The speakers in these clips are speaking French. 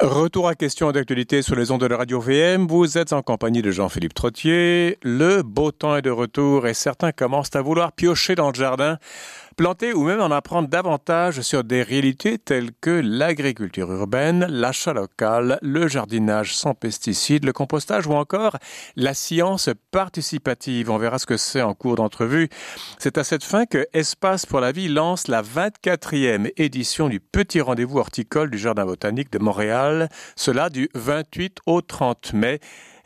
Retour à question d'actualité sur les ondes de la radio VM. Vous êtes en compagnie de Jean-Philippe Trottier. Le beau temps est de retour et certains commencent à vouloir piocher dans le jardin, planter ou même en apprendre davantage sur des réalités telles que l'agriculture urbaine, l'achat local, le jardinage sans pesticides, le compostage ou encore la science participative. On verra ce que c'est en cours d'entrevue. C'est à cette fin que Espace pour la vie lance la 24e édition du petit rendez-vous horticole du Jardin botanique de Montréal, cela du 28 au 30 mai.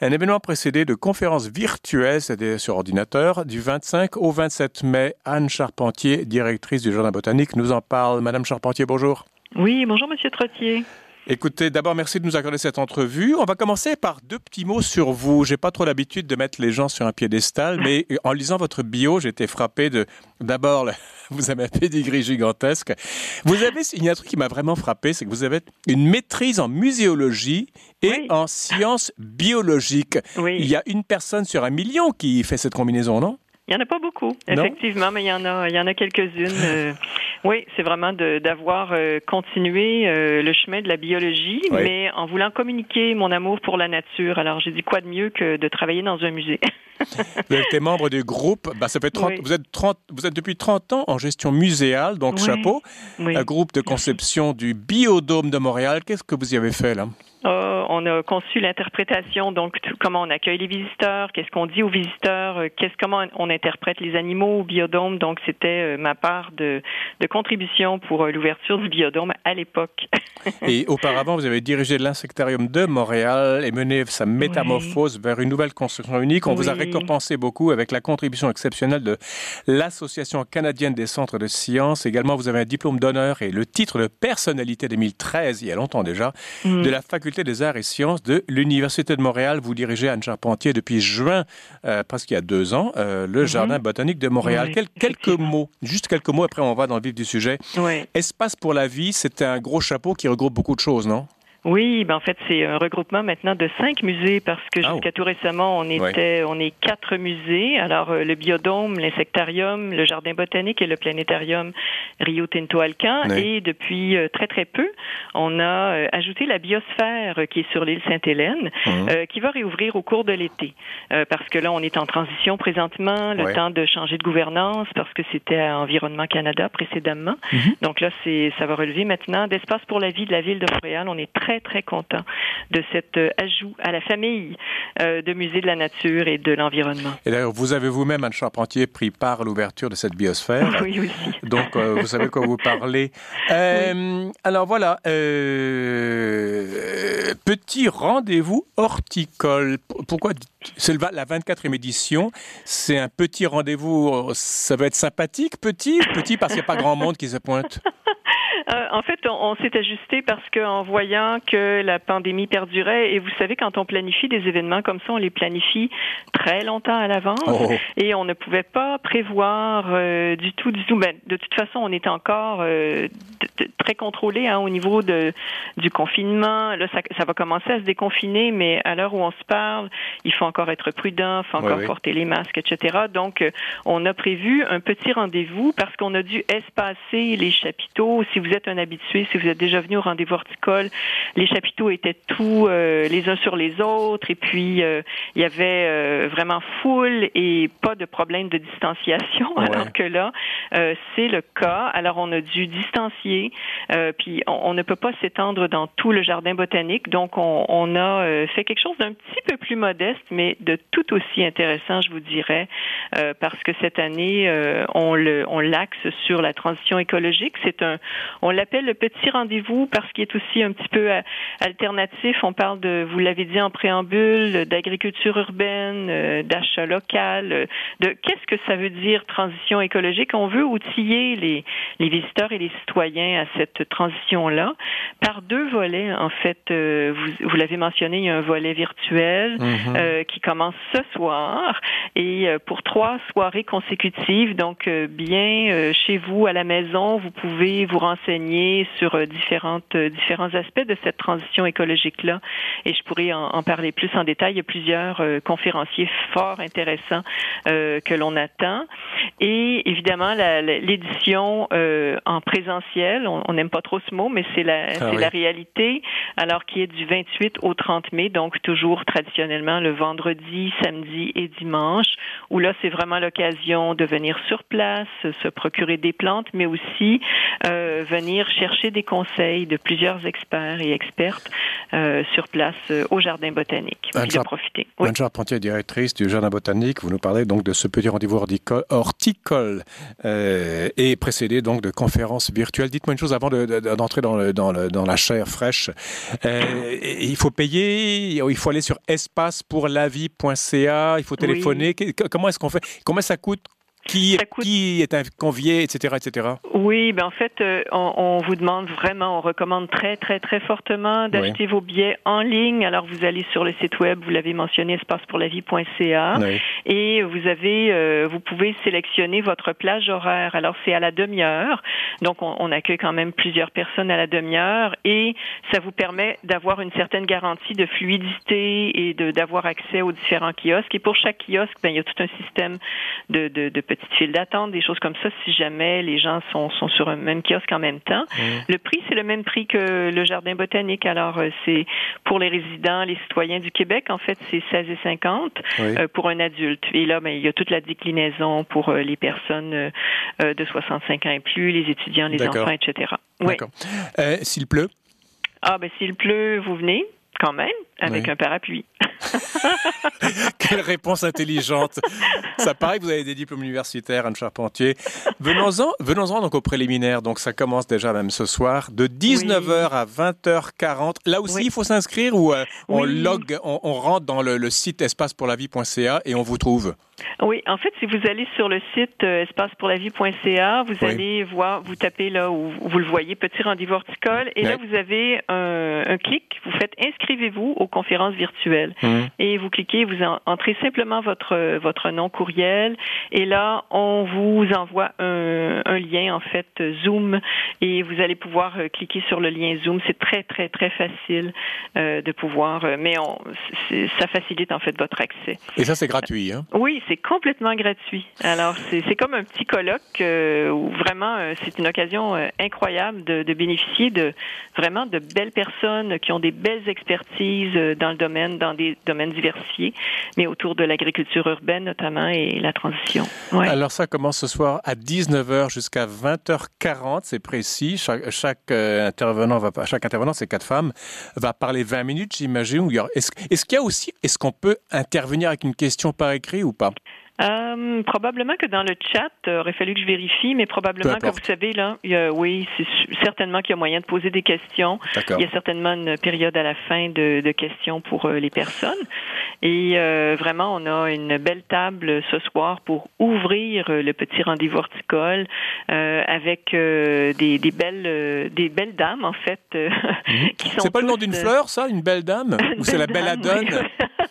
Un événement précédé de conférences virtuelles, sur ordinateur, du 25 au 27 mai. Anne Charpentier, directrice du Jardin botanique, nous en parle. Madame Charpentier, bonjour. Oui, bonjour Monsieur Trottier. Écoutez, d'abord, merci de nous accorder cette entrevue. On va commencer par deux petits mots sur vous. J'ai pas trop l'habitude de mettre les gens sur un piédestal, mais en lisant votre bio, j'ai été frappé de, d'abord, vous avez un pedigree gigantesque. Vous avez, il y a un truc qui m'a vraiment frappé, c'est que vous avez une maîtrise en muséologie et en sciences biologiques. Il y a une personne sur un million qui fait cette combinaison, non? Il n'y en a pas beaucoup, effectivement, mais il y en a, il y en a quelques-unes. Euh, oui, c'est vraiment d'avoir euh, continué euh, le chemin de la biologie, mais en voulant communiquer mon amour pour la nature. Alors, j'ai dit quoi de mieux que de travailler dans un musée? vous êtes membre du groupe, bah, ça fait 30, vous, êtes 30, vous êtes depuis 30 ans en gestion muséale, donc chapeau, un groupe de conception du Biodôme de Montréal. Qu'est-ce que vous y avez fait là? Euh, on a conçu l'interprétation, donc comment on accueille les visiteurs, qu'est-ce qu'on dit aux visiteurs, euh, qu'est-ce comment on interprète les animaux au biodôme. Donc c'était euh, ma part de, de contribution pour l'ouverture du biodôme à l'époque. et auparavant, vous avez dirigé l'insectarium de Montréal et mené sa métamorphose vers une nouvelle construction unique. On vous a récompensé beaucoup avec la contribution exceptionnelle de l'Association canadienne des centres de sciences. Également, vous avez un diplôme d'honneur et le titre de personnalité 2013, il y a longtemps déjà, mm. de la faculté des arts et sciences de l'Université de Montréal. Vous dirigez Anne Charpentier depuis juin, euh, presque il y a deux ans, euh, le mhm. Jardin botanique de Montréal. quelques mots, juste quelques mots, après on va dans le vif du sujet. Espace pour la vie, c'est un gros chapeau qui regroupe beaucoup de choses, non? Oui, ben en fait c'est un regroupement maintenant de cinq musées parce que ah jusqu'à tout récemment on était on est quatre musées. Alors euh, le biodôme, l'insectarium, le jardin botanique et le planétarium Rio Tinto Alcan et depuis euh, très très peu on a euh, ajouté la biosphère qui est sur l'île Sainte-Hélène mmh. qui va réouvrir au cours de l'été parce que là on est en transition présentement, le temps de changer de gouvernance parce que c'était à Environnement Canada précédemment. Mmh. Donc là c'est ça va relever maintenant d'espace pour la vie de la ville de Montréal. On est très très, très content de cet euh, ajout à la famille euh, de musées de la nature et de l'environnement. Et d'ailleurs, vous avez vous-même, Anne Charpentier, pris part à l'ouverture de cette biosphère. oui, aussi. Donc, euh, vous savez quoi vous parlez. Alors voilà, petit rendez-vous horticole. Pourquoi c'est la 24e édition. C'est un petit rendez-vous. Ça va être sympathique, petit, petit parce qu'il n'y a pas grand monde qui se pointe. Euh, en fait, on, s'est ajusté parce qu'en voyant que la pandémie perdurait, et vous savez, quand on planifie des événements comme ça, on les planifie très longtemps à l'avance, oh. et on ne pouvait pas prévoir euh, du tout, du tout. Ben, de toute façon, on était encore euh, très contrôlé hein, au niveau de, du confinement. Là, ça, ça, va commencer à se déconfiner, mais à l'heure où on se parle, il faut encore être prudent, il faut encore porter les masques, etc. Donc, on a prévu un petit rendez-vous parce qu'on a dû espacer les chapiteaux. Si vous êtes un habitué, si vous êtes déjà venu au rendez-vous horticole, les chapiteaux étaient tous euh, les uns sur les autres et puis euh, il y avait euh, vraiment foule et pas de problème de distanciation alors que là c'est le cas. Alors on a dû distancier puis on, ne peut pas s'étendre dans tout le jardin botanique donc on, on a fait quelque chose d'un petit peu plus modeste mais de tout aussi intéressant je vous dirais parce que cette année on le on l'axe sur la transition écologique. C'est un on l'appelle le petit rendez-vous parce qu'il est aussi un petit peu euh, alternatif. On parle de, vous l'avez dit en préambule, d'agriculture urbaine, euh, d'achat local, euh, de qu'est-ce que ça veut dire transition écologique? On veut outiller les, les visiteurs et les citoyens à cette transition-là par deux volets. En fait, vous, vous l'avez mentionné, il y a un volet virtuel mm-hmm. qui commence ce soir et pour trois soirées consécutives. Donc, bien chez vous à la maison, vous pouvez vous renseigner sur différentes différents aspects de cette transition écologique là. Et je pourrais en, parler plus en détail. Il y a plusieurs conférenciers fort intéressants que l'on attend. Et évidemment, l'édition en présentiel, on n'aime pas trop ce mot, mais c'est la, ah la réalité. Alors qui est du 28 au 30 mai, donc toujours traditionnellement le vendredi, samedi et dimanche, où là c'est vraiment l'occasion de venir sur place, se procurer des plantes, mais aussi euh, venir chercher des conseils de plusieurs experts et expertes euh, sur place euh, au jardin botanique. Anne de profiter. Oui. Pontier, directrice du jardin botanique, vous nous parlez donc de ce petit rendez-vous horticole euh, et précédé donc de conférences virtuelles. Dites-moi une chose avant d'entrer dans, le, dans, le, dans, la chair fraîche. Il faut payer, il faut aller sur espacepourlavie.ca, il faut téléphoner. Comment est-ce qu'on fait? Comment ça coûte qui, qui est convié, etc., etc. Oui, ben en fait, euh, on, vous demande vraiment, on recommande très, très, très fortement d'acheter vos billets en ligne. Alors, vous allez sur le site web, vous l'avez mentionné, espacepourlavie.ca, oui. et vous avez, euh, vous pouvez sélectionner votre plage horaire. Alors, c'est à la demi-heure, donc on, on, accueille quand même plusieurs personnes à la demi-heure, et ça vous permet d'avoir une certaine garantie de fluidité et d'avoir accès aux différents kiosques. Et pour chaque kiosque, ben, il y a tout un système de, de, de petites files d'attente, des choses comme ça, si jamais les gens sont, sont sur un même kiosque en même temps. Mmh. Le prix, c'est le même prix que le jardin botanique. Alors, euh, c'est pour les résidents, les citoyens du Québec, en fait, c'est 16,50 euh, pour un adulte. Et là, ben, il y a toute la déclinaison pour euh, les personnes euh, de 65 ans et plus, les étudiants, les enfants, etc. D'accord. S'il pleut? Ah, ben, s'il pleut, vous venez quand même avec un parapluie. Quelle réponse intelligente. Ça paraît que vous avez des diplômes universitaires, Anne Charpentier. Venons-en, venons-en donc au préliminaire. Donc ça commence déjà même ce soir, de 19h à 20h40. Là aussi, il faut s'inscrire ou euh, on log, on, rentre dans le, site espacepourlavie.ca et on vous trouve? Oui, en fait, si vous allez sur le site euh, espacepourlavie.ca, vous allez voir, vous tapez là où vous le voyez, petit rendez-vous horticole, et là vous avez un, un clic, vous faites inscrivez-vous aux conférences virtuelles. Mmh. Et vous cliquez, vous entrez simplement votre, votre nom courriel et là, on vous envoie un, un lien, en fait, Zoom et vous allez pouvoir euh, cliquer sur le lien Zoom. C'est très, très, très facile euh, de pouvoir, euh, mais on, ça facilite en fait votre accès. Et ça, c'est gratuit, hein? Oui, c'est complètement gratuit. Alors, c'est comme un petit colloque euh, où vraiment, c'est une occasion incroyable de, bénéficier de vraiment de belles personnes qui ont des belles expertises dans le domaine, dans des domaines diversifiés, mais autour de l'agriculture urbaine notamment et la transition. Alors ça commence ce soir à 19h jusqu'à 20h40, c'est précis. Chaque, euh, intervenant va, c'est quatre femmes, va parler 20 minutes, j'imagine. Est-ce est qu'il y a aussi, est-ce qu'on peut intervenir avec une question par écrit ou pas? Euh, probablement que dans le chat, il aurait fallu que je vérifie, mais probablement que vous savez, là, il y a, oui, c'est certainement qu'il y a moyen de poser des questions. Il y a certainement une période à la fin de, de questions pour euh, les personnes. Et euh, vraiment, on a une belle table ce soir pour ouvrir euh, le petit rendez-vous horticole euh, avec euh, des, des, belles, des belles dames, en fait. Mhm. C'est pas le nom d'une fleur, ça, une belle dame? Ou c'est la belladone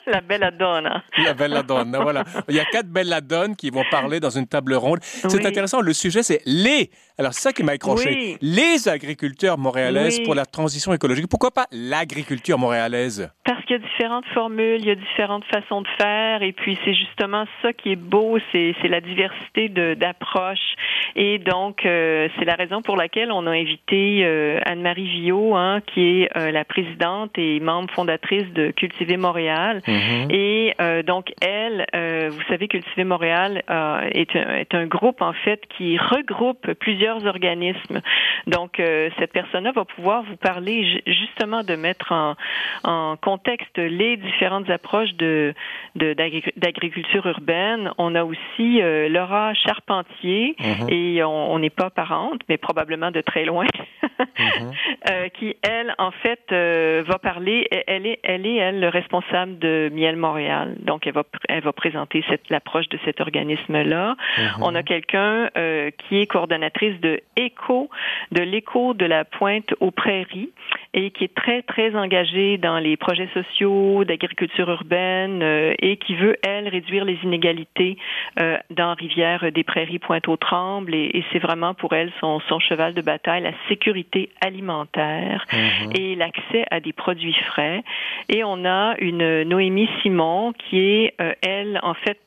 La belladonna. La belladonna, voilà. Il y a quatre belladonnes qui vont parler dans une table ronde. C'est intéressant. Le sujet, c'est les. Alors, c'est ça qui m'a accroché. Les agriculteurs montréalaises pour la transition écologique. Pourquoi pas l'agriculture montréalaise? Parce qu'il y a différentes formules, il y a différentes façons de faire. Et puis, c'est justement ça qui est beau, c'est la diversité d'approches. Et donc, euh, c'est la raison pour laquelle on a invité euh, Anne-Marie Viau, hein, qui est euh, la présidente et membre fondatrice de Cultiver Montréal. Mm-hmm. Et euh, donc, elle, euh, vous savez, Cultiver Montréal euh, est, un, est, un, groupe, en fait, qui regroupe plusieurs organismes. Donc, cette personne-là va pouvoir vous parler justement de mettre en, en contexte les différentes approches de d'agriculture urbaine. On a aussi Laura Charpentier, mm-hmm. et on n'est pas parente, mais probablement de très loin, mm-hmm. qui, elle, en fait, va parler, elle est, elle est, elle, le responsable de Miel Montréal. Donc, elle va, elle va présenter cette, l'approche de cet organisme-là. Mhm. On a quelqu'un euh, qui est coordonnatrice de ECHO, de l'écho de la pointe aux prairies. Et qui est très, très engagée dans les projets sociaux, d'agriculture urbaine euh, et qui veut, elle, réduire les inégalités euh, dans Rivière des Prairies, Pointe-aux-Trembles. Et, c'est vraiment pour elle son, son, cheval de bataille, la sécurité alimentaire mhm. et l'accès à des produits frais. Et on a une Noémie Simon qui est, euh, elle, en fait,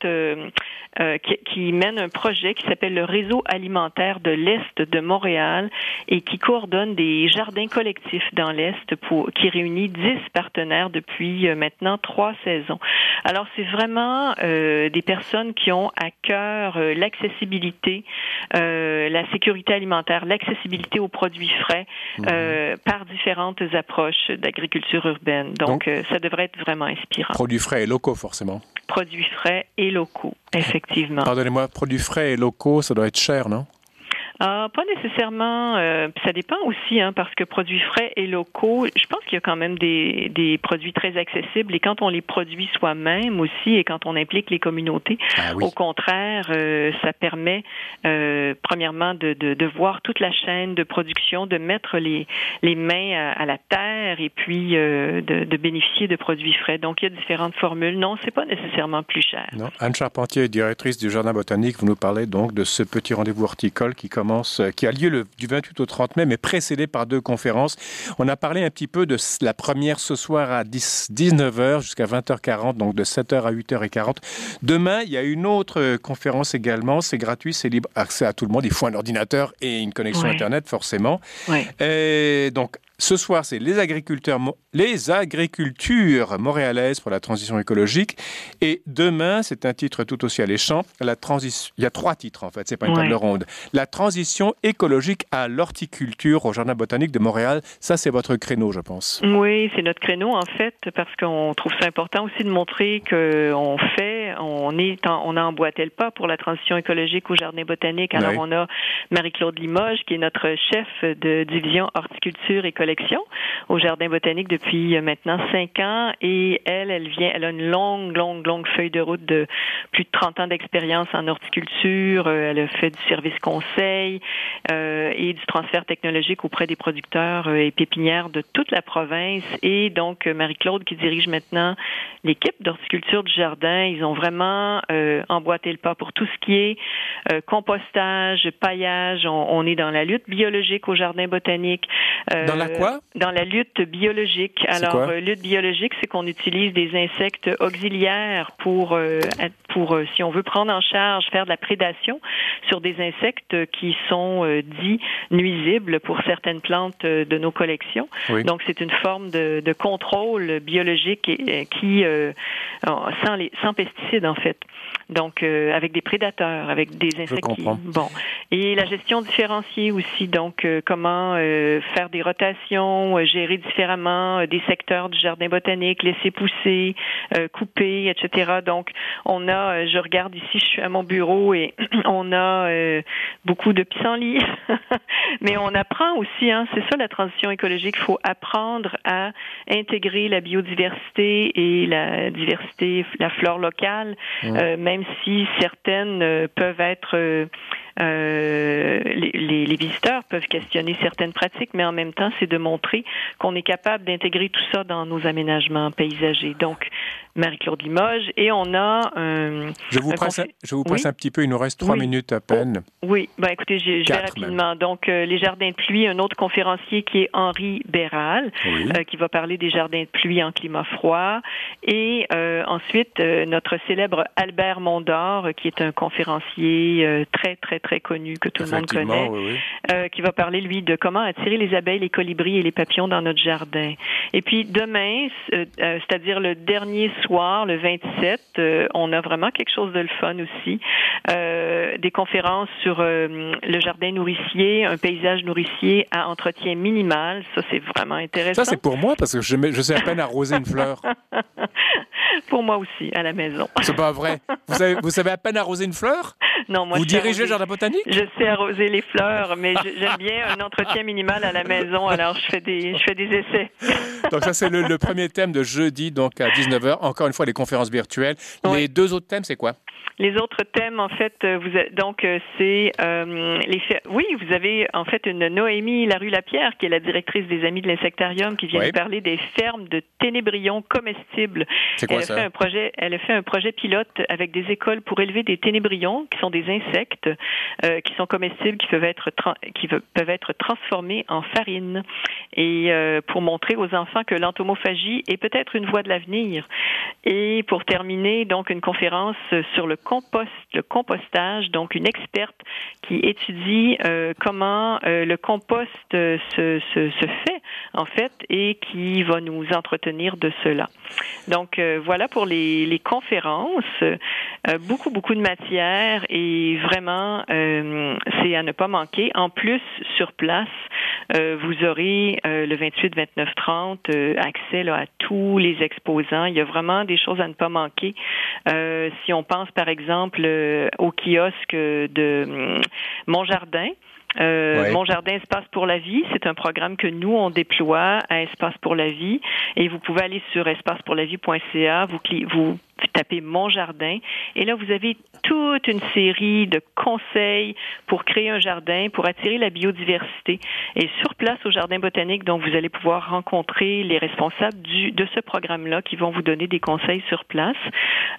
euh, qui, qui, mène un projet qui s'appelle le Réseau alimentaire de l'Est de Montréal et qui coordonne des jardins collectifs dans l'Est pour qui réunit dix partenaires depuis euh, maintenant trois saisons. Alors c'est vraiment euh, des personnes qui ont à cœur euh, l'accessibilité, la sécurité alimentaire, l'accessibilité aux produits frais mhm. par différentes approches d'agriculture urbaine. Donc, Donc ça devrait être vraiment inspirant. Produits frais et locaux forcément. Produits frais et locaux, effectivement. Pardonnez-moi, produits frais et locaux, ça doit être cher, non? Ah, pas nécessairement. Euh, ça dépend aussi, hein, parce que produits frais et locaux, je pense qu'il y a quand même des, des produits très accessibles. Et quand on les produit soi-même aussi, et quand on implique les communautés, ah au contraire, euh, ça permet, euh, premièrement, de, de, de, voir toute la chaîne de production, de mettre les, les mains à, la terre et puis euh, de, de, bénéficier de produits frais. Donc, il y a différentes formules. Non, c'est pas nécessairement plus cher. Non. Anne Charpentier, directrice du Jardin botanique, vous nous parlez donc de ce petit rendez-vous horticole qui commence euh, qui a lieu le, du 28 au 30 mai, mais précédé par deux conférences. On a parlé un petit peu de la première ce soir à 10, 19h jusqu'à 20h40, donc de 7h à 8h40. Demain, il y a une autre euh, conférence également. C'est gratuit, c'est libre accès à tout le monde. Il faut un ordinateur et une connexion Internet, forcément. Et donc, ce soir, c'est les agriculteurs, les agricultures montréalaises pour la transition écologique. Et demain, c'est un titre tout aussi alléchant. La transition, il y a trois titres en fait, c'est pas une table ronde. La transition écologique à l'horticulture au Jardin botanique de Montréal. Ça, c'est votre créneau, je pense. Oui, c'est notre créneau en fait, parce qu'on trouve ça important aussi de montrer qu'on fait, on est, on a emboîté le pas pour la transition écologique au Jardin botanique. Alors, on a Marie-Claude Limoges, qui est notre chef de division horticulture et collection au Jardin botanique depuis euh, maintenant cinq ans et elle, elle vient, elle a une longue, longue, longue feuille de route de plus de 30 ans d'expérience en horticulture. Euh, elle a fait du service conseil euh, et du transfert technologique auprès des producteurs et pépinières de toute la province. Et donc, Marie-Claude qui dirige maintenant l'équipe d'horticulture du jardin, ils ont vraiment emboîté le pas pour tout ce qui est compostage, paillage. On, on, est dans la lutte biologique au jardin botanique. dans la quoi? Dans la lutte biologique. Alors, euh, lutte biologique, c'est qu'on utilise des insectes auxiliaires pour, euh, pour, euh, si on veut prendre en charge, faire de la prédation sur des insectes qui sont dits nuisibles pour certaines plantes de nos collections. Donc, c'est une forme de, de contrôle biologique qui, sans, les, sans pesticides, en fait donc avec des prédateurs, avec des insectes. Qui, bon, et la gestion différenciée aussi, donc comment faire des rotations, gérer différemment euh, des secteurs du jardin botanique, laisser pousser, euh, couper, etc. Donc, on a, euh, je regarde ici, je suis à mon bureau et on a beaucoup de pissenlits, mais on apprend aussi, hein, c'est ça la transition écologique, il faut apprendre à intégrer la biodiversité et la diversité, la flore locale, même si certaines peuvent être euh, les, les, visiteurs peuvent questionner certaines pratiques, mais en même temps, c'est de montrer qu'on est capable d'intégrer tout ça dans nos aménagements paysagers. Donc, Marie-Claude Limoges, et on a un... Je vous, presse, je vous presse un petit peu, il nous reste trois minutes à peine. Oh, oui, ben écoutez, je, vais rapidement. Donc, euh, les jardins de pluie, un autre conférencier qui est Henri Béral, euh, qui va parler des jardins de pluie en climat froid. Et euh, ensuite, notre célèbre Albert Mondor, qui est un conférencier très, très, très connu, que tout le monde connaît, qui va parler, lui, de comment attirer les abeilles, les colibris et les papillons dans notre jardin. Et puis, demain, c'est-à-dire le dernier soir, le 27, euh, on a vraiment quelque chose de le fun aussi. Euh, des conférences sur euh, le jardin nourricier, un paysage nourricier à entretien minimal. Ça, c'est vraiment intéressant. Ça, c'est pour moi parce que je, je sais à peine arroser une fleur. pour moi aussi, à la maison. C'est pas vrai. Vous savez, vous savez à peine arroser une fleur? Non, moi, vous dirigez le jardin botanique? Je sais arroser les fleurs, mais j'aime bien un entretien minimal à la maison, alors je fais des, je fais des essais. donc ça, c'est le, premier thème de jeudi, donc à 19h. Encore une fois, les conférences virtuelles. Les deux autres thèmes, c'est quoi? Les autres thèmes, en fait, euh, vous donc euh, c'est euh, les oui, vous avez en fait une Noémie Larue-Lapierre qui est la directrice des Amis de l'insectarium qui vient parler des fermes de ténébrions comestibles. C'est quoi elle a Fait un projet, elle a fait un projet pilote avec des écoles pour élever des ténébrions qui sont des insectes qui sont comestibles, qui peuvent être qui peuvent être transformés en farine et pour montrer aux enfants que l'entomophagie est peut-être une voie de l'avenir. Et pour terminer, donc une conférence sur le compost, le compostage, donc une experte qui étudie euh, comment euh, le compost se, fait en fait et qui va nous entretenir de cela. Donc euh, voilà pour les conférences, beaucoup beaucoup de matière et vraiment c'est à ne pas manquer. En plus sur place, vous aurez le 28, 29, 30 accès là, à tous les exposants. Il y a vraiment des choses à ne pas manquer. si on pense par exemple euh, au kiosque de hum, Montjardin. Euh, Mon jardin Espace pour la vie, c'est un programme que nous on déploie à Espace pour la vie et vous pouvez aller sur espacepourlavie.ca, vous, vous tapez Mon Jardin. Et là, vous avez toute une série de conseils pour créer un jardin, pour attirer la biodiversité. Et sur place au Jardin botanique, donc, vous allez pouvoir rencontrer les responsables du, de ce programme-là qui vont vous donner des conseils sur place.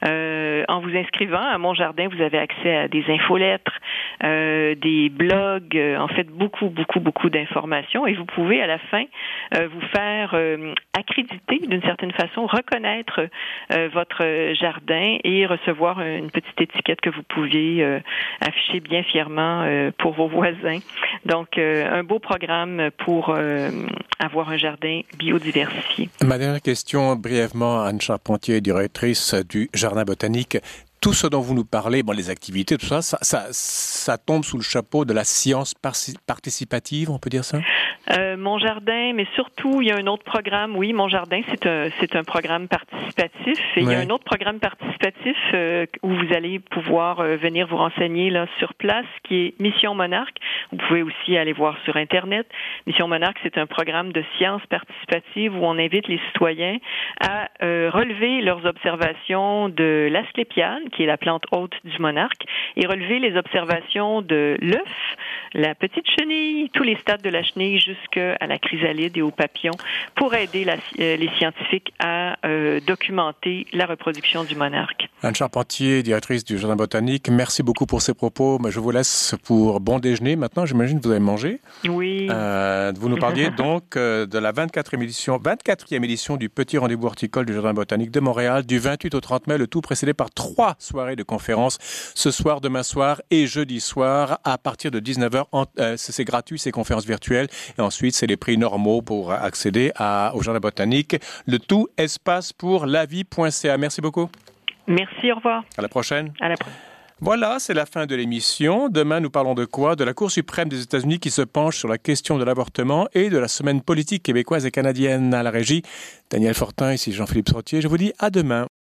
Euh, en vous inscrivant à Mon Jardin, vous avez accès à des infolettres, euh, des blogs, euh, en fait, beaucoup, beaucoup, beaucoup d'informations. Et vous pouvez, à la fin, euh, vous faire euh, accréditer d'une certaine façon, reconnaître votre jardin et recevoir une petite étiquette que vous pouviez euh, afficher bien fièrement euh, pour vos voisins. Donc, euh, un beau programme pour avoir un jardin biodiversifié. Ma dernière question, brièvement, Anne Charpentier, directrice du Jardin botanique tout ce dont vous nous parlez, bon, les activités, tout ça, ça, ça, ça tombe sous le chapeau de la science participative, on peut dire ça? Euh, Mon jardin, mais surtout, il y a un autre programme. Oui, Mon jardin, c'est un, c'est un programme participatif. Et il y a un autre programme participatif euh, où vous allez pouvoir euh, venir vous renseigner là sur place, qui est Mission Monarque. Vous pouvez aussi aller voir sur Internet. Mission Monarque, c'est un programme de science participative où on invite les citoyens à relever leurs observations de l'asclépiade, qui est la plante haute du monarque, et relever les observations de l'œuf, la petite chenille, tous les stades de la chenille jusqu'à la chrysalide et au papillon pour aider euh, les scientifiques à euh, documenter la reproduction du monarque. Anne Charpentier, directrice du Jardin botanique, merci beaucoup pour ces propos. Je vous laisse pour bon déjeuner. Maintenant, j'imagine que vous avez mangé. Oui. Euh, vous nous parliez donc de la 24e édition, 24e édition du Petit Rendez-vous horticole du Jardin botanique de Montréal du 28 au 30 mai, le tout précédé par trois soirée de conférence ce soir, demain soir et jeudi soir à partir de 19h. Euh, c'est gratuit, ces conférences virtuelles. Et ensuite, c'est les prix normaux pour accéder à, au jardin botanique. Le tout espace pour la vie.ca. Merci beaucoup. Merci, au revoir. À la prochaine. À la prochaine. Voilà, c'est la fin de l'émission. Demain, nous parlons de quoi? De la Cour suprême des États-Unis qui se penche sur la question de l'avortement et de la semaine politique québécoise et canadienne à la régie. Daniel Fortin, ici Jean-Philippe Sortier. Je vous dis à demain.